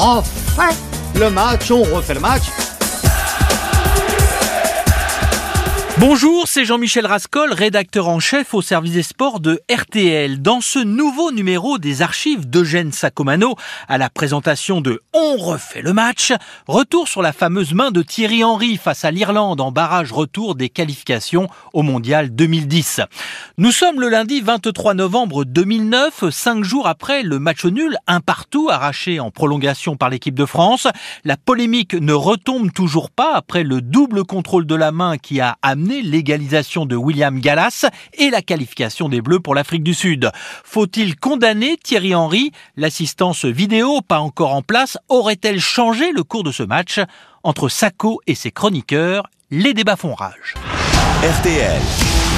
refait le match, on refait le match. Bonjour, c'est Jean-Michel Rascol, rédacteur en chef au service des sports de RTL. Dans ce nouveau numéro des archives d'Eugène Sacomano, à la présentation de On refait le match, retour sur la fameuse main de Thierry Henry face à l'Irlande en barrage retour des qualifications au Mondial 2010. Nous sommes le lundi 23 novembre 2009, cinq jours après le match nul, un partout arraché en prolongation par l'équipe de France. La polémique ne retombe toujours pas après le double contrôle de la main qui a amené l'égalisation de William Gallas et la qualification des Bleus pour l'Afrique du Sud. Faut-il condamner Thierry Henry? L'assistance vidéo, pas encore en place, aurait-elle changé le cours de ce match? Entre Sacco et ses chroniqueurs, les débats font rage. RTL,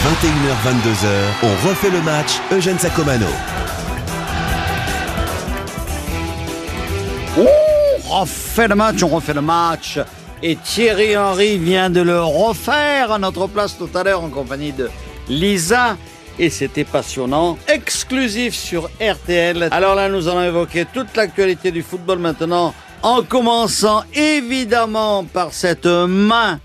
21h-22h, on refait le match Eugène Sacomano. On refait le match, on refait le match. Et Thierry Henry vient de le refaire à notre place tout à l'heure en compagnie de Lisa. Et c'était passionnant, exclusif sur RTL. Alors là, nous allons évoquer toute l'actualité du football maintenant, en commençant évidemment par cette main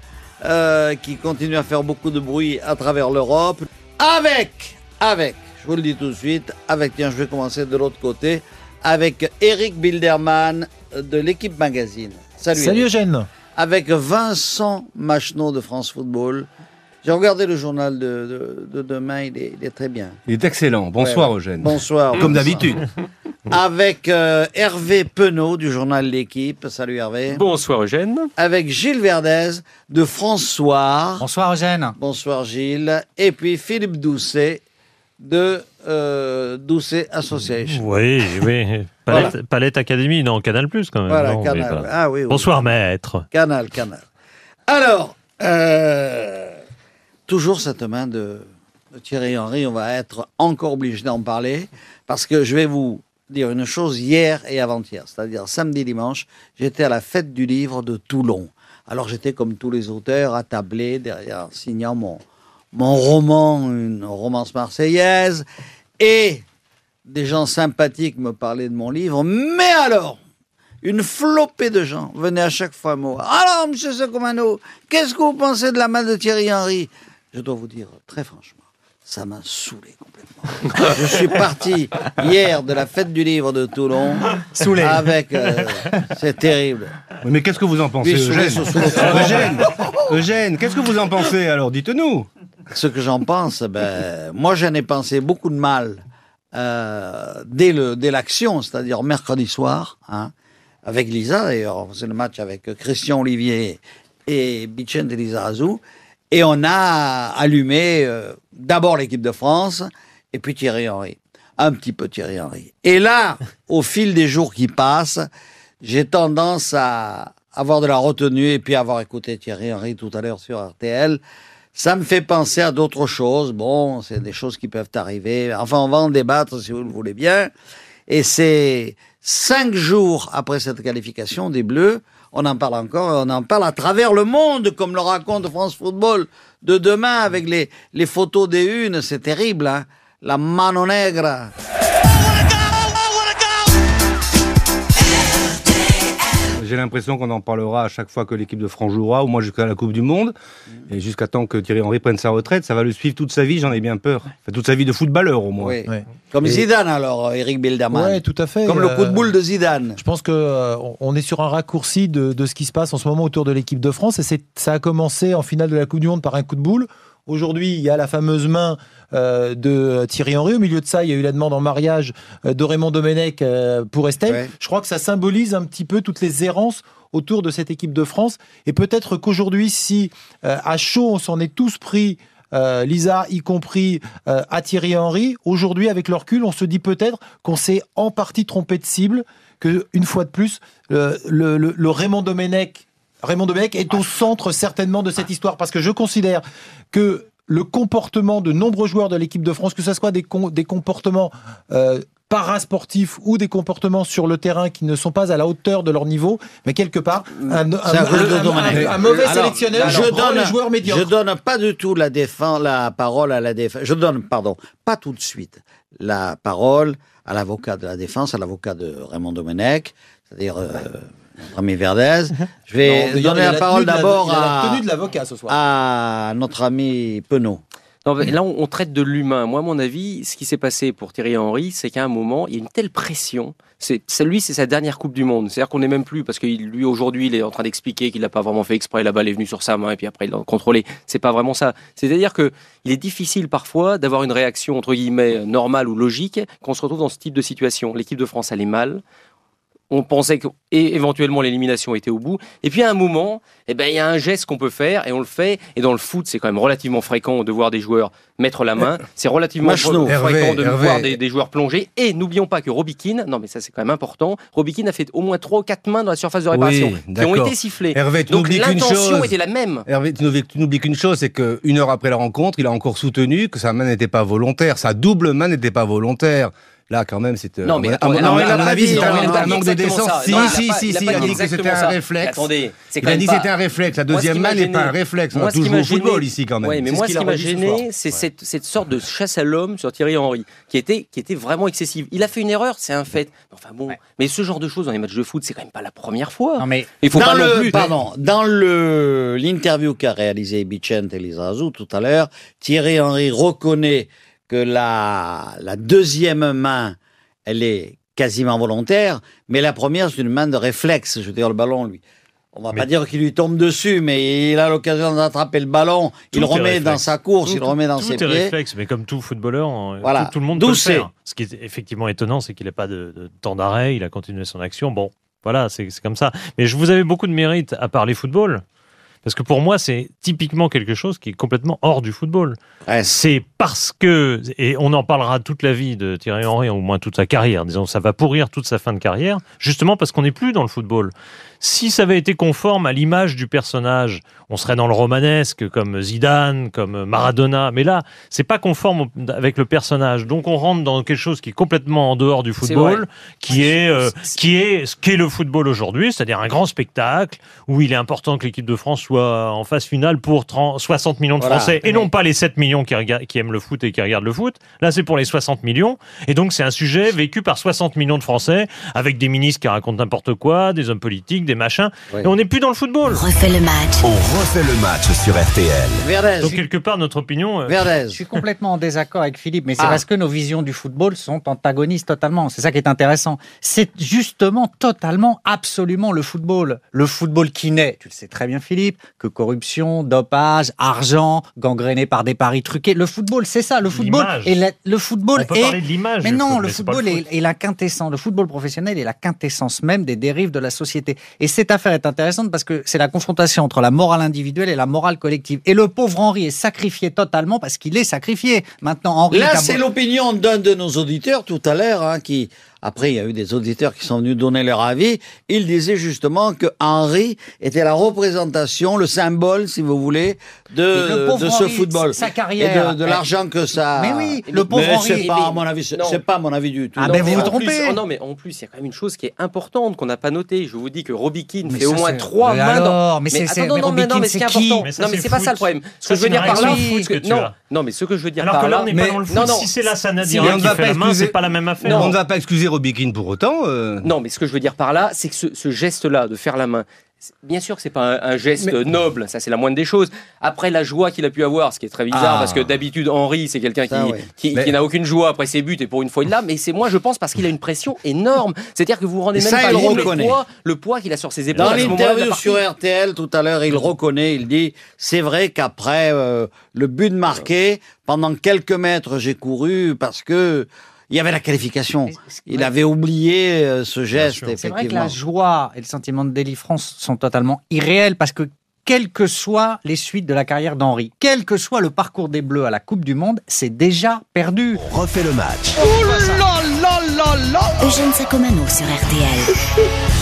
euh, qui continue à faire beaucoup de bruit à travers l'Europe. Avec, avec, je vous le dis tout de suite, avec, tiens, je vais commencer de l'autre côté, avec Eric Bilderman de l'équipe magazine. Salut, Salut Eugène avec Vincent Macheneau de France Football. J'ai regardé le journal de, de, demain, il est, très bien. Il est excellent. Bonsoir Eugène. Bonsoir. Comme d'habitude. Avec euh, Hervé Penaud du journal L'équipe. Salut Hervé. Bonsoir Eugène. Avec Gilles Verdez de François. Bonsoir Eugène. Bonsoir Gilles. Et puis Philippe Doucet de euh, Doucet Association. Oui, oui. Palette, Académie, non, Canal Plus quand même. Voilà, Canal. Ah, oui, Bonsoir maître. Canal, Canal. Alors, euh, toujours cette main de, Thierry Henry, on va être encore obligé d'en parler parce que je vais vous dire une chose hier et avant-hier, c'est-à-dire samedi, dimanche, j'étais à la fête du livre de Toulon. Alors j'étais comme tous les auteurs attablé derrière, signant mon, mon roman, une romance marseillaise, et des gens sympathiques me parlaient de mon livre, mais alors, une flopée de gens venaient à chaque fois me voir. Alors, monsieur Sacomano, qu'est-ce que vous pensez de la main de Thierry Henry? Je dois vous dire, très franchement, ça m'a saoulé complètement. Je suis parti hier de la fête du livre de Toulon. Saoulé. Avec. Euh, c'est terrible. mais qu'est-ce que vous en pensez, Eugène? Eugène, Eugène qu'est-ce que vous en pensez alors? Dites-nous. Ce que j'en pense, ben, moi j'en ai pensé beaucoup de mal euh, dès l'action, c'est-à-dire mercredi soir, hein, avec Lisa d'ailleurs, faisait le match avec Christian Olivier et Vicente Lizarazu, et on a allumé euh, d'abord l'équipe de France et puis Thierry Henry, un petit peu Thierry Henry. Et là, au fil des jours qui passent, j'ai tendance à avoir de la retenue et puis avoir écouté Thierry Henry tout à l'heure sur RTL. Ça me fait penser à d'autres choses. Bon, c'est des choses qui peuvent arriver. Enfin, on va en débattre si vous le voulez bien. Et c'est cinq jours après cette qualification des Bleus, on en parle encore, on en parle à travers le monde, comme le raconte France Football de demain avec les, les photos des unes. C'est terrible, hein La mano negra. J'ai l'impression qu'on en parlera à chaque fois que l'équipe de France jouera, au moins jusqu'à la Coupe du Monde. Mm. Et jusqu'à temps que Thierry Henry prenne sa retraite, ça va le suivre toute sa vie, j'en ai bien peur. Enfin, toute sa vie de footballeur, au moins. Comme Zidane, alors, Eric Bilderman. Oui, tout à fait. Comme le coup de boule de Zidane. Je pense qu'on euh, on est sur un raccourci de, de, ce qui se passe en ce moment autour de l'équipe de France. Et ça a commencé en finale de la Coupe du Monde par un coup de boule. Aujourd'hui, il y a la fameuse main euh, de Thierry Henry. Au milieu de ça, il y a eu la demande en mariage euh, de Raymond Domenech euh, pour Estelle. Je crois que ça symbolise un petit peu toutes les errances autour de cette équipe de France. Et peut-être qu'aujourd'hui, si à chaud, on s'en est tous pris Lisa, y compris à Thierry Henry. Aujourd'hui, avec le recul, on se dit peut-être qu'on s'est en partie trompé de cible, que une fois de plus, le, le Raymond Domenech Raymond Domenech est au centre certainement de cette histoire parce que je considère que le comportement de nombreux joueurs de l'équipe de France, que ce soit des, des comportements euh, parasportifs ou des comportements sur le terrain qui ne sont pas à la hauteur de leur niveau, mais quelque part, un, mauvais sélectionneur je donne, les joueurs médiocres. Je donne pas du tout la, défense, la parole à la défense. Je donne, pardon, pas tout de suite la parole à l'avocat de la défense, à l'avocat de Raymond Domenech. c'est-à-dire euh, ami Verdez. Je vais Non, donner la, parole d'abord à, tenue de l'avocat ce soir. à notre ami Penaud. Non, mais là, on, on traite de l'humain. Moi, à mon avis, ce qui s'est passé pour Thierry Henry, c'est qu'à un moment, il y a une telle pression. C'est, lui, c'est sa dernière Coupe du Monde. C'est-à-dire qu'on n'est même plus, parce que lui, aujourd'hui, il est en train d'expliquer qu'il n'a pas vraiment fait exprès. La balle est venue sur sa main et puis après, il l'a contrôlé. C'est pas vraiment ça. C'est-à-dire que il est difficile parfois d'avoir une réaction, entre guillemets, normale ou logique quand on se retrouve dans ce type de situation. L'équipe de France allait mal. On pensait que éventuellement l'élimination était au bout. Et puis à un moment, eh ben il y a un geste qu'on peut faire et on le fait. Et dans le foot, c'est quand même relativement fréquent de voir des joueurs mettre la main. C'est relativement Machno. fréquent Hervé, de Hervé. voir des, des joueurs plonger. Et n'oublions pas que Robikin, non mais ça c'est quand même important, Robikin a fait au moins trois ou quatre mains dans la surface de réparation Oui, qui ont été sifflées. Hervé, tu Donc l'intention était la même. Hervé, tu n'oublies qu'une chose, c'est qu'une heure après la rencontre, il a encore soutenu que sa main n'était pas volontaire, sa double main n'était pas volontaire. Là, quand même, c'est. euh, Non, mais à mon- avis, c'est un, manque de décence. Si, Non, il a si, si, il a si, il a dit que c'était un réflexe. Il a dit que c'était un réflexe. La deuxième m'a main n'est pas un réflexe. On Moi, a toujours au football ici, quand même. Ouais, mais C'est moi, ce qui m'a gêné, c'est cette, sorte de chasse à l'homme sur Thierry Henry, qui était, vraiment excessive. Il a fait une erreur, c'est un fait. Enfin bon, mais ce genre de choses dans les matchs de foot, c'est quand même pas la première fois. Non, mais Il faut dans pas le, non plus. Pardon, dans l'interview qu'a réalisé Bicente Lizarazu tout à l'heure, Thierry Henry reconnaît que la, la deuxième main, elle est quasiment volontaire, mais la première, c'est une main de réflexe. Je veux dire, le ballon, lui. On va Mais- pas dire qu'il lui tombe dessus, mais il a l'occasion d'attraper le ballon, il Tout est remet dans sa course, il Tout- le remet dans tout ses est pieds. réflexe, mais comme tout footballeur, Voilà. tout, tout le monde peut le faire. Ce qui est effectivement étonnant, c'est qu'il n'a pas de, de temps d'arrêt, il a continué son action. Bon, voilà, c'est c'est comme ça. Mais je vous avais beaucoup de mérite à parler football. Parce que pour moi, c'est typiquement quelque chose qui est complètement hors du football. Ouais, C'est parce que, et on en parlera toute la vie de Thierry Henry, au moins toute sa carrière, disons, ça va pourrir toute sa fin de carrière, justement parce qu'on n'est plus dans le football. Si ça avait été conforme à l'image du personnage, on serait dans le romanesque, comme Zidane, comme Maradona, mais là, c'est pas conforme avec le personnage. Donc on rentre dans quelque chose qui est complètement en dehors du football, qui est, euh, qui est ce qu'est le football aujourd'hui, c'est-à-dire un grand spectacle où il est important que l'équipe de France soit en phase finale pour 30 60 millions de Voilà. Français et non pas les 7 millions qui, regardent- qui aiment le foot et qui regardent le foot. Là, c'est pour les 60 millions. Et donc, c'est un sujet vécu par 60 millions de Français avec des ministres qui racontent n'importe quoi, des hommes politiques, des machins. Oui. Et on n'est plus dans le football. refait le match. On refait le match sur RTL. Verdez, Donc, quelque part, notre opinion. euh, Verdez. je suis complètement en désaccord avec Philippe, mais c'est Ah. parce que nos visions du football sont antagonistes totalement. C'est ça qui est intéressant. C'est justement totalement, absolument le football. Le football qui naît, tu le sais très bien Philippe, que corruption, dopage, argent, gangréné par des paris truqués. Le football, c'est ça. Le football et la- le football on peut est parler de l'image. Mais non, le football le est, foot. est la quintessence. Le football professionnel est la quintessence même des dérives de la société. Et cette affaire est intéressante parce que c'est la confrontation entre la morale individuelle et la morale collective. Et le pauvre Henri est sacrifié totalement parce qu'il est sacrifié. Maintenant, Henri. Là, c'est l'opinion d'un de nos auditeurs tout à l'heure, hein, qui, après, il y a eu des auditeurs qui sont venus donner leur avis. Il disait justement que Henri était la représentation, le symbole, si vous voulez, Et le de, de ce Henri, football. sa Et carrière. de, de l'argent que ça. Mais oui, le pauvre Mais Henri. c'est pas, mais- à mon avis, c'est pas mon avis du tout. Ah, Non, ben vous mais vous en trompez. plus- oh non, mais en plus, il y a quand même une chose qui est importante qu'on n'a pas notée. Je vous dis que Robikin Mais fait au moins trois mais mains dans- alors, mais c'est- mais non, non, mais non, mais ce qui est c'est qui important. Mais ça, non, mais c'est pas ça le problème. Ce que je veux dire par là, non, non, mais ce que je veux dire Alors par que là, là, on n'est mais- pas dans le foot. si c'est là, ça si, Nadia on ne qui fait la main, c'est pas la même affaire. Non. On ne va pas excuser Robikin pour autant. euh. Non, mais ce que je veux dire par là, c'est que ce, ce geste-là de faire la main, bien sûr que c'est pas un, un geste noble, ça c'est la moindre des choses. Après la joie qu'il a pu avoir, ce qui est très bizarre, Ah. parce que d'habitude Henri c'est quelqu'un qui, qui, Mais- qui n'a aucune joie après ses buts et pour une fois il l'a, mais c'est moi je pense parce qu'il a une pression énorme. C'est-à-dire que vous vous rendez même ça, pas compte le poids, le poids qu'il a sur ses épaules. Dans l'interview sur RTL tout à l'heure, il reconnaît, il dit c'est vrai qu'après euh, le but marqué, pendant quelques mètres, j'ai couru parce que il y avait la qualification. Il avait oublié euh, ce geste. C'est vrai que la joie et le sentiment de délivrance sont totalement irréels parce que quelles que soient les suites de la carrière d'Henri, quel que soit le parcours des Bleus à la Coupe du Monde, c'est déjà perdu. On refait le match. Eugène Sacomano sur RTL.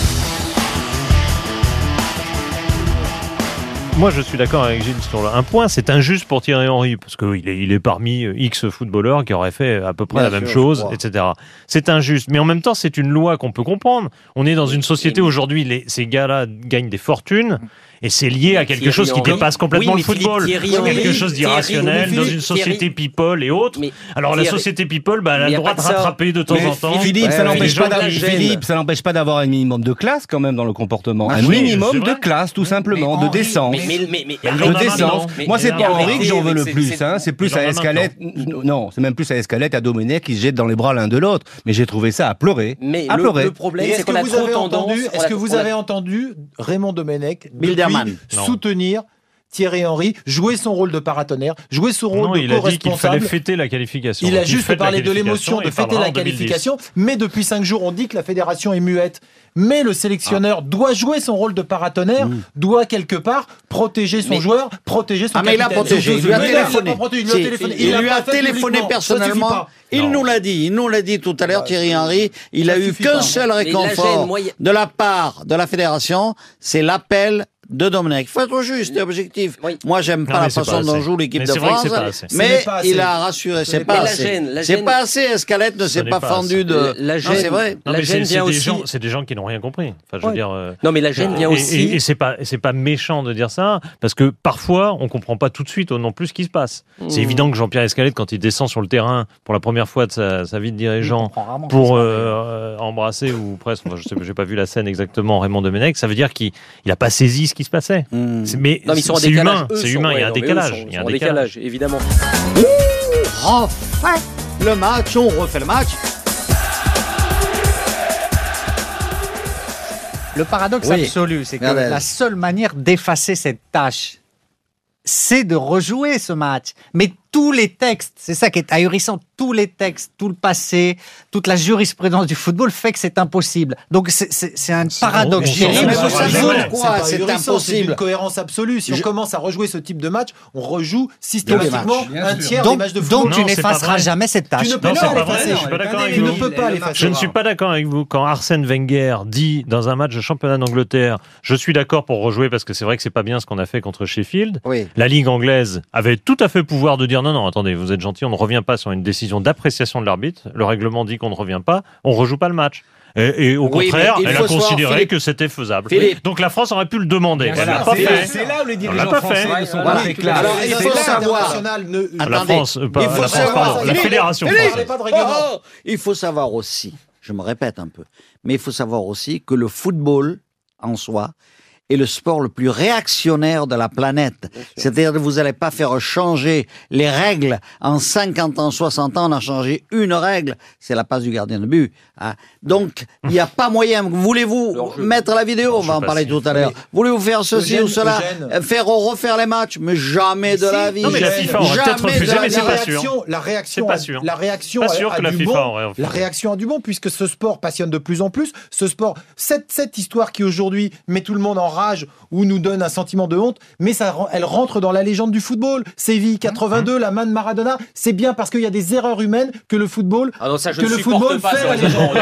Moi, je suis d'accord avec Gilles sur un point. C'est injuste pour Thierry Henry parce qu'il est, il est parmi euh, X footballeurs qui auraient fait à peu près Bien la même sûr, chose, etc. C'est injuste, mais en même temps, c'est une loi qu'on peut comprendre. On est dans une société aujourd'hui, les, ces gars-là gagnent des fortunes et c'est lié à quelque chose qui dépasse complètement le football. Thierry, quelque chose d'irrationnel dans une société people et autres. Alors la société people, bah, elle a le droit de rattraper de temps en temps. Philippe, ça n'empêche pas d'avoir un minimum de classe quand même dans le comportement. Ah, un minimum de classe, tout simplement, de décence. De décence. Moi, c'est pas Henri que j'en veux le plus. C'est hein. plus à Escalette. Non, c'est même plus à Escalette, à Domenech qui se jettent dans les bras l'un de l'autre. Mais j'ai trouvé ça à pleurer. Mais à pleurer. Le problème, c'est qu'on a trop tendance. Est-ce que vous avez entendu Raymond Domenech Bilderman Soutenir Thierry Henry, jouer son rôle de paratonnerre, jouer son rôle non, de il. A dit qu'il fallait fêter la qualification. Il a juste parlé de l'émotion, de fêter la qualification, mais depuis cinq jours, on dit que la fédération est muette. Mais le sélectionneur ah. doit jouer son rôle de paratonnerre, hmm. doit quelque part protéger son joueur, protéger son ah, mais il a protégé, il lui a téléphoné. Il lui a téléphoné. personnellement. Il nous l'a dit, nous l'a dit tout à l'heure, bah, Thierry Henry. Il a eu qu'un seul réconfort de la part de la fédération, c'est l'appel de Domenech. Il faut être juste et objectif. Oui. Moi, j'aime pas la façon dont joue l'équipe de France, mais il a rassuré. C'est pas assez. C'est pas assez. Escalette ne s'est pas fendu de. La gêne, c'est vrai. La gêne vient aussi. C'est des gens qui n'ont rien compris. Dire. Euh, non, mais la gêne vient aussi. Et c'est pas, pas méchant de dire ça, parce que parfois, on comprend pas tout de suite non plus ce qui se passe. C'est hmm. évident que Jean-Pierre Escalette, quand il descend sur le terrain pour la première fois de sa, vie de dirigeant, pour euh, euh, embrasser ou presque, je sais, j'ai pas vu la scène exactement, Raymond Domenech, ça veut dire qu'il a pas saisi ce qui se passait. Mais c'est humain, c'est humain, il y a un décalage. Il y a un décalage, évidemment. Le match, on refait le match. Le paradoxe absolu, c'est que la seule manière d'effacer cette tâche, c'est de rejouer ce match. Mais tous les textes, c'est ça qui est ahurissant, tous les textes, tout le passé, toute la jurisprudence du football fait que c'est impossible. Donc c'est un paradoxe. C'est impossible. une cohérence absolue. Si on commence à rejouer ce type de match, on rejoue systématiquement un tiers donc, des matchs de football. Donc tu n'effaceras jamais cette tâche. Tu ne peux pas, pas l'effacer. Je ne suis pas d'accord avec vous quand Arsène Wenger dit dans un match de championnat d'Angleterre, je suis d'accord pour rejouer parce que c'est vrai que c'est pas bien ce qu'on a fait contre Sheffield. La Ligue anglaise avait tout à fait pouvoir de dire non, non, attendez, vous êtes gentil, on ne revient pas sur une décision d'appréciation de l'arbitre. Le règlement dit qu'on ne revient pas, on rejoue pas le match. Et, au contraire, elle a considéré que c'était faisable. Donc la France aurait pu le demander. Elle l'a pas fait. C'est là où les sont. Alors, il faut savoir. La France, euh, il faut la, pardon, la fédération française. Pas de oh, oh. il faut savoir aussi, je me répète un peu, mais il faut savoir aussi que le football en soi, est le sport le plus réactionnaire de la planète. C'est-à-dire que vous n'allez pas faire changer les règles. En 50 ans, 60 ans, on a changé une règle, c'est la passe du gardien de but. Hein. Donc, il n'y a pas moyen. Voulez-vous mettre la vidéo? On va en parler tout à l'heure. Voulez-vous faire ceci ou cela? Faire refaire les matchs Mais jamais de la vie. Non, mais la FIFA aurait peut-être refusé, mais c'est pas sûr. La réaction, pas sûr. la pas sûr que la Dumont, FIFA aurait la réaction à Dumont, puisque ce sport passionne de plus en plus. Ce sport, cette, cette histoire qui aujourd'hui met tout le monde en enrage ou nous donne un sentiment de honte, mais ça, elle rentre dans la légende du football. Séville mmh, 82, mmh. la main de Maradona, c'est bien parce qu'il y a des erreurs humaines que le football, ah non, ça, je que le football pas fait la légende.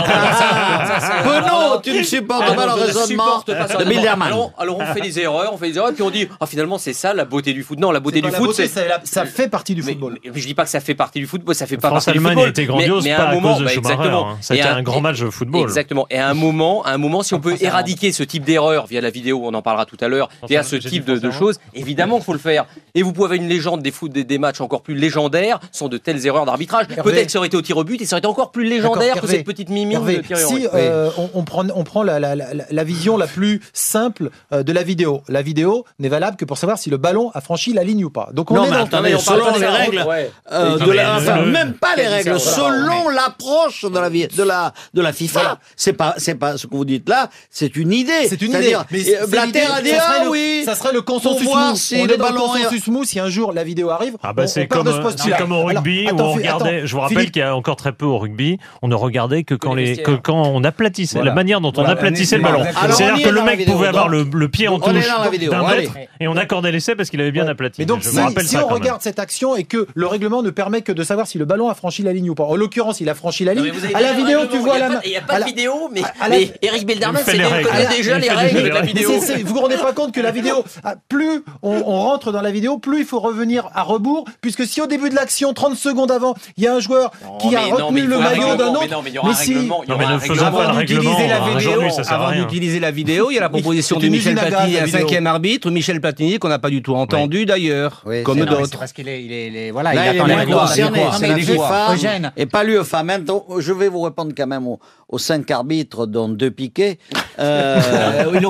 Benoît, tu ne supportes pas le raisonnement de Bilderman. Alors, alors, on fait des erreurs, on fait des erreurs, et puis on dit, ah, finalement c'est ça la beauté du foot. Non, la beauté du foot, ça, euh, fait partie du football. Mais, je dis pas que ça fait partie du football, ça fait pas partie du football. a été grandiose, mais, à, à, moment, de bah, Exactement. Hein. C'était un, un, grand match de football. Exactement. Et à un moment, à un moment, si on ah, peut éradiquer ce type d'erreur via la vidéo on en parlera tout à l'heure, et à ce type de, choses, évidemment qu'il faut le faire. Et vous pouvez avoir une légende des, foot, des, des matchs encore plus légendaires sans de telles erreurs d'arbitrage. Peut-être que ça aurait été au tir au but et ça aurait été encore plus légendaire que cette petite mimine Hervé. Si euh, on, prend, on prend la, vision la plus simple euh, de la vidéo, la vidéo n'est valable que pour savoir si le ballon a franchi la ligne ou pas. Donc on non, est mais dans attendez, on selon euh, les règles, même pas les règles, selon l'approche de la, de la, de la FIFA, c'est pas, c'est pas ce que vous dites là, c'est une idée. C'est une idée la Terre a oui. Ça serait le consensus mou. Si on le est dans le consensus mou si un jour la vidéo arrive. Ah bah euh, c'est comme, comme au rugby où on regardait. Je vous rappelle qu'il y a encore très peu au rugby, on ne regardait que quand les, que quand on aplatissait voilà. la manière dont on aplatissait le ballon. C'est-à-dire que le mec pouvait avoir le pied en touche et on accordait l'essai parce qu'il avait bien aplati. Mais donc si on regarde cette action et que le règlement ne permet que de savoir si le ballon a franchi la ligne ou pas. En l'occurrence, il a franchi la ligne. À la vidéo, tu vois la. main. Il n'y a pas de vidéo, mais Eric Bilderman, c'est déjà les règles de la vidéo vous ne vous rendez pas compte que la vidéo, ah, plus on, rentre dans la vidéo, plus il faut revenir à rebours, puisque si au début de l'action, 30 secondes avant, il y a un joueur qui a retenu le maillot d'un autre, mais, si, avant d'utiliser la vidéo, la vidéo, il y a la proposition de Michel Platini, un cinquième arbitre, Michel Platini qu'on n'a pas du tout entendu d'ailleurs, comme d'autres. Parce qu'il est, voilà, il attend les droits. Et pas l'UEFA. Maintenant, je vais vous répondre quand même aux, cinq arbitres dont deux piquets. Euh... oui, oui, non,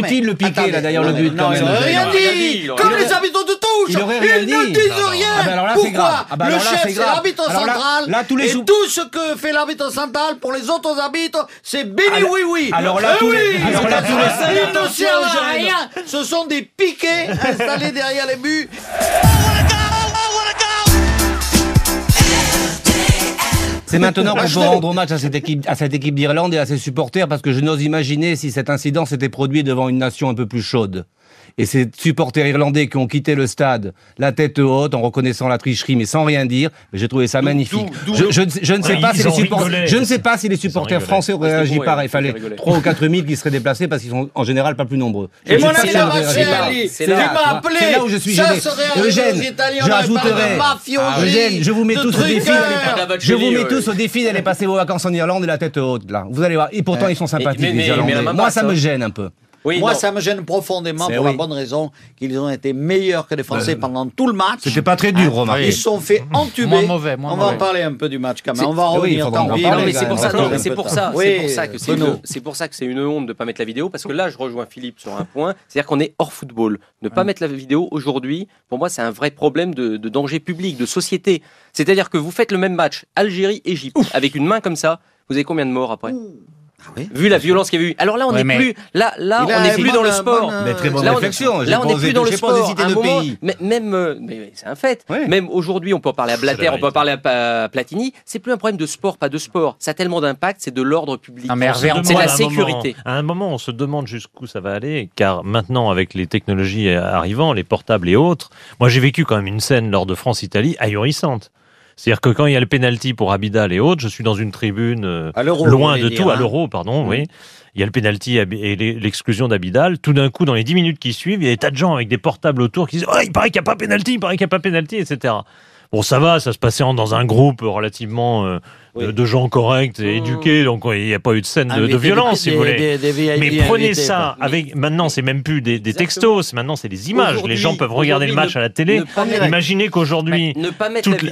mais, le piqué, attendez, là, d'ailleurs, le but, Non, il même. aurait rien dit. Comme les arbitres de touche. Ils ne dit. disent rien. Ah, bah, Pourquoi. Ah, bah, Le chef, c'est l'arbitre central. et tout ce que fait l'arbitre central pour les autres arbitres, c'est béni Alors- oui oui. alors là, Eh tous les- Ils ne servent à rien. Ce sont des piquets installés derrière les buts. C'est maintenant qu'on peut rendre hommage à cette équipe, à cette équipe d'Irlande et à ses supporters parce que je n'ose imaginer si cet incident s'était produit devant une nation un peu plus chaude. Et ces supporters irlandais qui ont quitté le stade, la tête haute, en reconnaissant la tricherie, mais sans rien dire, j'ai trouvé ça magnifique. Je, je ne sais- je pas si les supporters, rigolé. je ne sais pas si les supporters rigolé. français auraient réagi bon, pareil. Il fallait c'était rigolé. 3 ou 4 000 qui seraient déplacés parce qu'ils sont en général pas plus nombreux. Je Et mon ami m'a tu vois. appelé. C'est là où je suis Ça gêné. Eugène, mafiosi, Ah, Eugène, je vous mets tous au défi Je vous mets tous au défi d'aller passer vos vacances en Irlande et la tête haute, là. Vous allez voir. Et pourtant, ils sont sympathiques, les Irlandais. Moi, ça me gêne un peu. Oui, Moi, non. ça me gêne profondément pour oui. la bonne raison qu'ils ont été meilleurs que les Français pendant tout le match. C'était pas très dur, remarquez. Ils se sont fait entuber. Moins mauvais, moins on va en parler un peu du match quand même. On va en oui, revenir. tant en mais quand c'est pour ça, c'est pour ça, c'est Oui, pour ça que c'est une, honte de pas mettre la vidéo parce que là je rejoins Philippe sur un point, c'est-à-dire qu'on est hors football. Ne pas mettre la vidéo aujourd'hui, pour moi c'est un vrai problème de, de danger public, de société. C'est-à-dire que vous faites le même match Algérie-Égypte avec une main comme ça, vous avez combien de morts après? Oui. Vu la violence qu'il y a eu. Alors là on n'est plus là là on n'est plus dans le sport. bonne, Mais très bonne Là, on- Là, on n'est plus dans le sport. À un moment, pays. mais- même, euh, mais c'est un fait. Ouais. Même aujourd'hui, on peut en parler à Blatter, la on peut en parler à Pa- Platini. C'est plus un problème de sport, pas de sport. Ça a tellement d'impact, c'est de l'ordre public. C'est la à sécurité. à un moment, on se demande jusqu'où ça va aller, car maintenant, avec les technologies arrivant, les portables et autres, moi j'ai vécu quand même une scène lors de France-Italie ahurissante. C'est-à-dire que quand il y a le penalty pour Abidal et autres, je suis dans une tribune euh, À loin de tout, à hein. l'euro, pardon, oui. Il y a le penalty et l'e- l'exclusion d'Abidal. Tout d'un coup, dans les 10 minutes qui suivent, il y a des tas de gens avec des portables autour qui disent oh, il paraît qu'il n'y a pas penalty, il paraît qu'il n'y a pas penalty, etc. Bon, ça va, ça se passait dans un groupe relativement euh, Oui. de, gens corrects et Mmh. éduqués, donc il n'y a pas eu de scène de, de violence, des- si vous voulez. des- des VIP Mais prenez ça quoi. avec. Maintenant, c'est même plus des, textos, maintenant c'est des images. Les gens peuvent regarder le match ne- à la télé. Imaginez qu'aujourd'hui,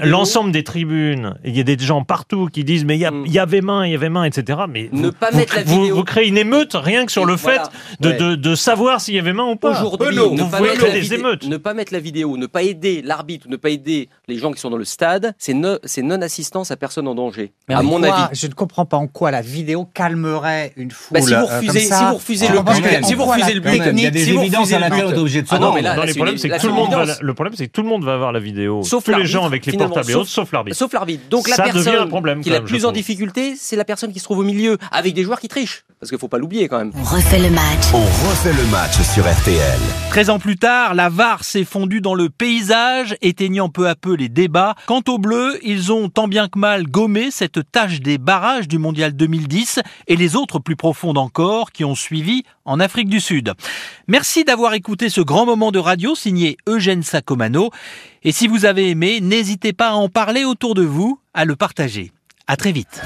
l'ensemble des tribunes, il y a des gens partout qui disent mais il y, Mm. y avait main, il y avait main, etc. Mais Ne vous, pas vous, mettre la vous- vidéo. vous créez une émeute rien que sur le Voilà. fait de, Ouais. de- de savoir s'il y avait main ou pas. Aujourd'hui, ne vous pas pouvez mettre créer la des vidéo- émeutes. ne pas mettre la vidéo, ne pas aider l'arbitre, ne pas aider les gens qui sont dans le stade, c'est c'est non-assistance à personne en danger. Mais à mon quoi- avis. je ne comprends pas en quoi la vidéo calmerait une foule. Bah, si vous euh, refusez, comme ça. si vous refusez le but, si vous refusez la le but, il y a des si vous évidences à le laquelle on but. est obligé de se Ah non, rendre. mais là, Non, là, les c'est problèmes, une- c'est que tout le monde va, le problème, c'est que tout le monde va voir la vidéo. Sauf Tous les gens avec les portables et sauf- autres, sauf l'arbitre. Sauf l'arbitre. Donc la Ça devient personne un problème, qui est la plus en difficulté, c'est la personne qui se trouve au milieu, avec des joueurs qui trichent. Parce qu'il faut pas l'oublier quand même. On refait le match. On refait le match sur RTL. 13 ans plus tard, la VAR s'est fondue dans le paysage, éteignant peu à peu les débats. Quant aux Bleus, ils ont tant bien que mal gommé cette tâche des barrages du Mondial 2010 et les autres plus profondes encore qui ont suivi en Afrique du Sud. Merci d'avoir écouté ce grand moment de radio signé Eugène Sacomano. Et si vous avez aimé, n'hésitez pas à en parler autour de vous, à le partager. À très vite.